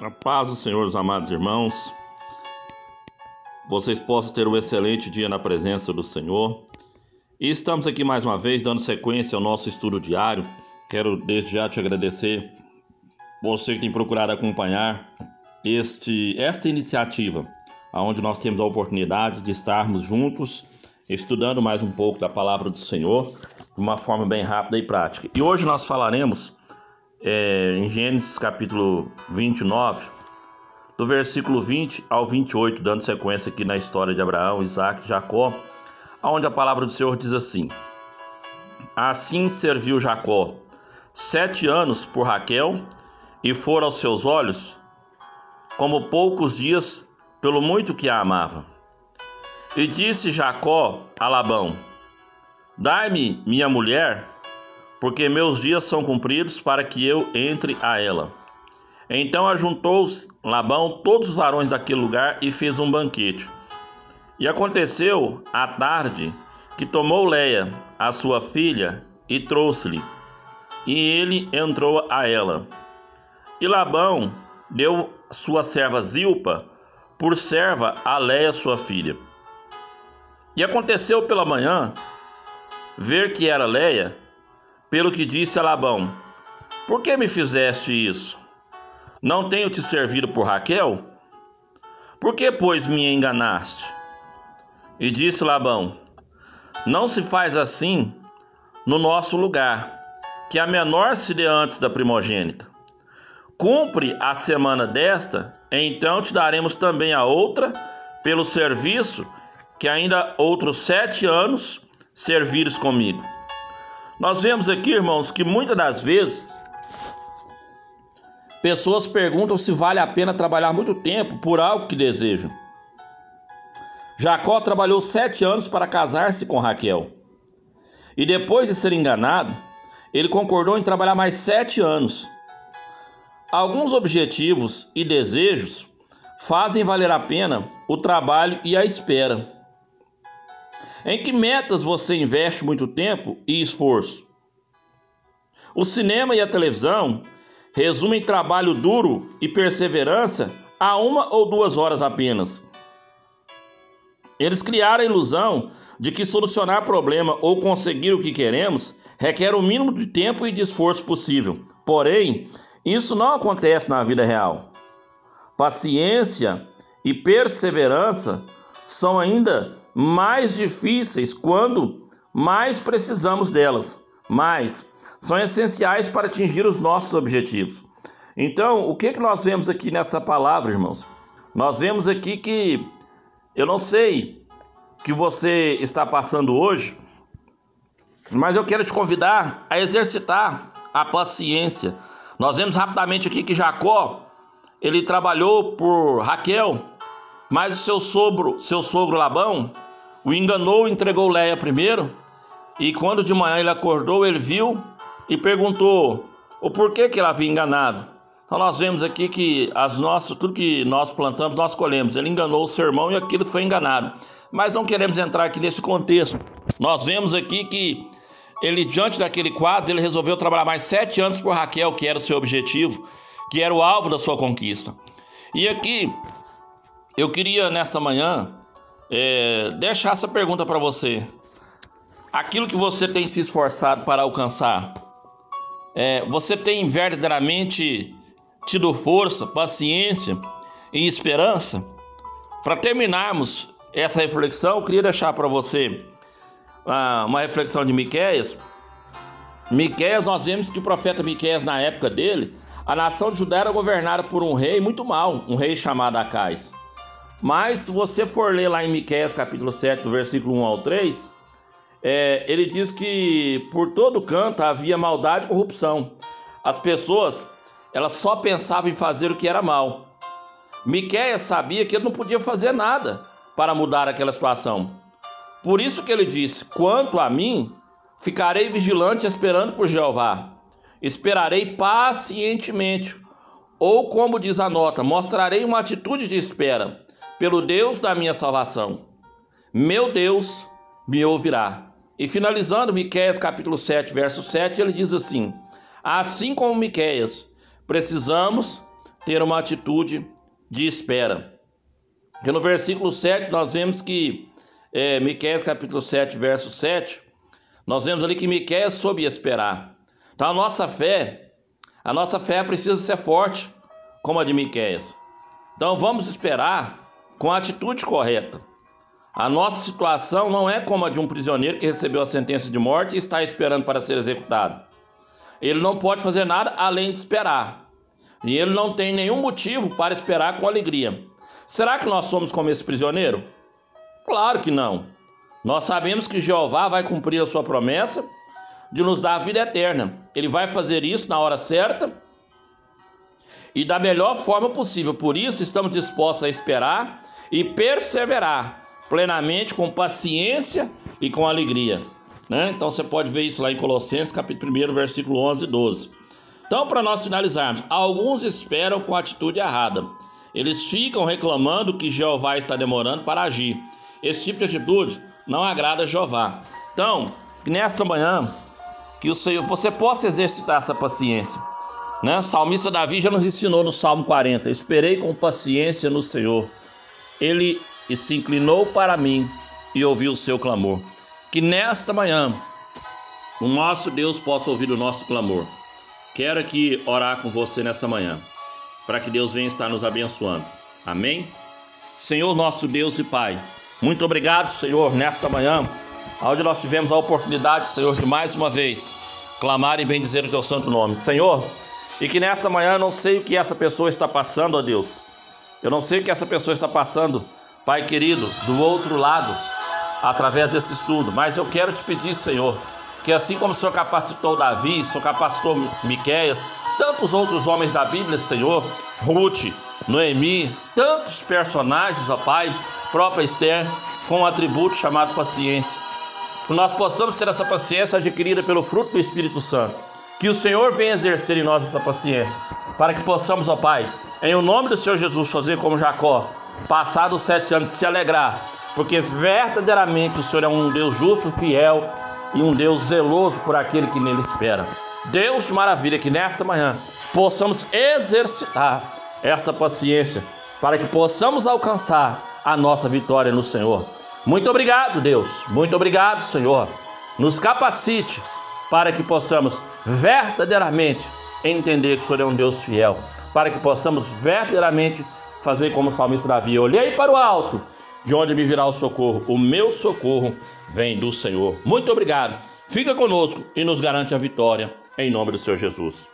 A paz do Senhor, os amados irmãos. Vocês possam ter um excelente dia na presença do Senhor. E estamos aqui mais uma vez dando sequência ao nosso estudo diário. Quero desde já te agradecer você que tem procurado acompanhar este esta iniciativa, onde nós temos a oportunidade de estarmos juntos estudando mais um pouco da palavra do Senhor de uma forma bem rápida e prática. E hoje nós falaremos é, em Gênesis capítulo 29, do versículo 20 ao 28, dando sequência aqui na história de Abraão, Isaac e Jacó, onde a palavra do Senhor diz assim: Assim serviu Jacó sete anos por Raquel, e foram aos seus olhos como poucos dias, pelo muito que a amava. E disse Jacó a Labão: Dai-me minha mulher porque meus dias são cumpridos para que eu entre a ela. Então ajuntou Labão todos os varões daquele lugar e fez um banquete. E aconteceu à tarde que tomou Leia, a sua filha, e trouxe-lhe. E ele entrou a ela. E Labão deu sua serva Zilpa por serva a Leia, sua filha. E aconteceu pela manhã ver que era Leia, pelo que disse a Labão: Por que me fizeste isso? Não tenho te servido por Raquel? Por que, pois, me enganaste? E disse Labão: Não se faz assim no nosso lugar, que a menor se dê antes da primogênita. Cumpre a semana desta, então te daremos também a outra, pelo serviço que ainda outros sete anos servires comigo. Nós vemos aqui, irmãos, que muitas das vezes pessoas perguntam se vale a pena trabalhar muito tempo por algo que desejam. Jacó trabalhou sete anos para casar-se com Raquel. E depois de ser enganado, ele concordou em trabalhar mais sete anos. Alguns objetivos e desejos fazem valer a pena o trabalho e a espera. Em que metas você investe muito tempo e esforço? O cinema e a televisão resumem trabalho duro e perseverança a uma ou duas horas apenas. Eles criaram a ilusão de que solucionar problema ou conseguir o que queremos requer o mínimo de tempo e de esforço possível. Porém, isso não acontece na vida real. Paciência e perseverança são ainda mais difíceis quando mais precisamos delas, mas são essenciais para atingir os nossos objetivos. Então, o que, que nós vemos aqui nessa palavra, irmãos? Nós vemos aqui que eu não sei que você está passando hoje, mas eu quero te convidar a exercitar a paciência. Nós vemos rapidamente aqui que Jacó ele trabalhou por Raquel, mas o seu sogro, seu sogro Labão, o enganou, entregou Leia primeiro, e quando de manhã ele acordou, ele viu e perguntou o porquê que ele havia enganado. Então nós vemos aqui que as nossas, tudo que nós plantamos, nós colhemos. Ele enganou o seu irmão e aquilo foi enganado. Mas não queremos entrar aqui nesse contexto. Nós vemos aqui que ele, diante daquele quadro, ele resolveu trabalhar mais sete anos por Raquel, que era o seu objetivo, que era o alvo da sua conquista. E aqui, eu queria nessa manhã é, deixar essa pergunta para você. Aquilo que você tem se esforçado para alcançar, é, você tem verdadeiramente tido força, paciência e esperança? Para terminarmos essa reflexão, eu queria deixar para você ah, uma reflexão de Miqueias. Miqueias, nós vemos que o profeta Miqueias, na época dele, a nação de Judá era governada por um rei muito mau, um rei chamado Acais. Mas se você for ler lá em Miqueias capítulo 7, do versículo 1 ao 3, é, ele diz que por todo canto havia maldade e corrupção. As pessoas, elas só pensavam em fazer o que era mal. Miqueias sabia que ele não podia fazer nada para mudar aquela situação. Por isso que ele disse: Quanto a mim, ficarei vigilante esperando por Jeová. Esperarei pacientemente. Ou como diz a nota, mostrarei uma atitude de espera pelo Deus da minha salvação. Meu Deus me ouvirá. E finalizando Miqueias capítulo 7, verso 7, ele diz assim: Assim como Miqueias, precisamos ter uma atitude de espera. Porque no versículo 7 nós vemos que, é, Miqueias capítulo 7, verso 7, nós vemos ali que Miqueias soube esperar. Então a nossa fé, a nossa fé precisa ser forte, como a de Miqueias. Então vamos esperar com a atitude correta. A nossa situação não é como a de um prisioneiro que recebeu a sentença de morte e está esperando para ser executado. Ele não pode fazer nada além de esperar. E ele não tem nenhum motivo para esperar com alegria. Será que nós somos como esse prisioneiro? Claro que não. Nós sabemos que Jeová vai cumprir a sua promessa de nos dar a vida eterna. Ele vai fazer isso na hora certa e da melhor forma possível. Por isso, estamos dispostos a esperar e perseverar plenamente, com paciência e com alegria. Né? Então você pode ver isso lá em Colossenses, capítulo 1, versículo 11 e 12. Então, para nós finalizarmos, alguns esperam com atitude errada. Eles ficam reclamando que Jeová está demorando para agir. Esse tipo de atitude não agrada a Jeová. Então, nesta manhã, que o Senhor, você possa exercitar essa paciência. Né? O salmista Davi já nos ensinou no Salmo 40: Esperei com paciência no Senhor. Ele se inclinou para mim e ouviu o seu clamor. Que nesta manhã o nosso Deus possa ouvir o nosso clamor. Quero aqui orar com você nessa manhã para que Deus venha estar nos abençoando. Amém? Senhor nosso Deus e Pai, muito obrigado, Senhor, nesta manhã, onde nós tivemos a oportunidade, Senhor, de mais uma vez clamar e bendizer o teu santo nome. Senhor, e que nesta manhã não sei o que essa pessoa está passando, ó Deus. Eu não sei o que essa pessoa está passando, Pai querido, do outro lado, através desse estudo, mas eu quero te pedir, Senhor, que assim como o Senhor capacitou Davi, o Senhor capacitou Miqueias, tantos outros homens da Bíblia, Senhor, Ruth, Noemi, tantos personagens, ó Pai, própria Esther, com um atributo chamado paciência. Que nós possamos ter essa paciência adquirida pelo fruto do Espírito Santo. Que o Senhor venha exercer em nós essa paciência, para que possamos, ó Pai, em o nome do Senhor Jesus, fazer como Jacó, passados sete anos, se alegrar, porque verdadeiramente o Senhor é um Deus justo, fiel e um Deus zeloso por aquele que nele espera. Deus de maravilha, que nesta manhã possamos exercitar esta paciência para que possamos alcançar a nossa vitória no Senhor. Muito obrigado, Deus. Muito obrigado, Senhor. Nos capacite para que possamos verdadeiramente entender que o Senhor é um Deus fiel, para que possamos verdadeiramente fazer como o salmista Davi: olhei para o alto de onde me virá o socorro? O meu socorro vem do Senhor. Muito obrigado. Fica conosco e nos garante a vitória, em nome do Senhor Jesus.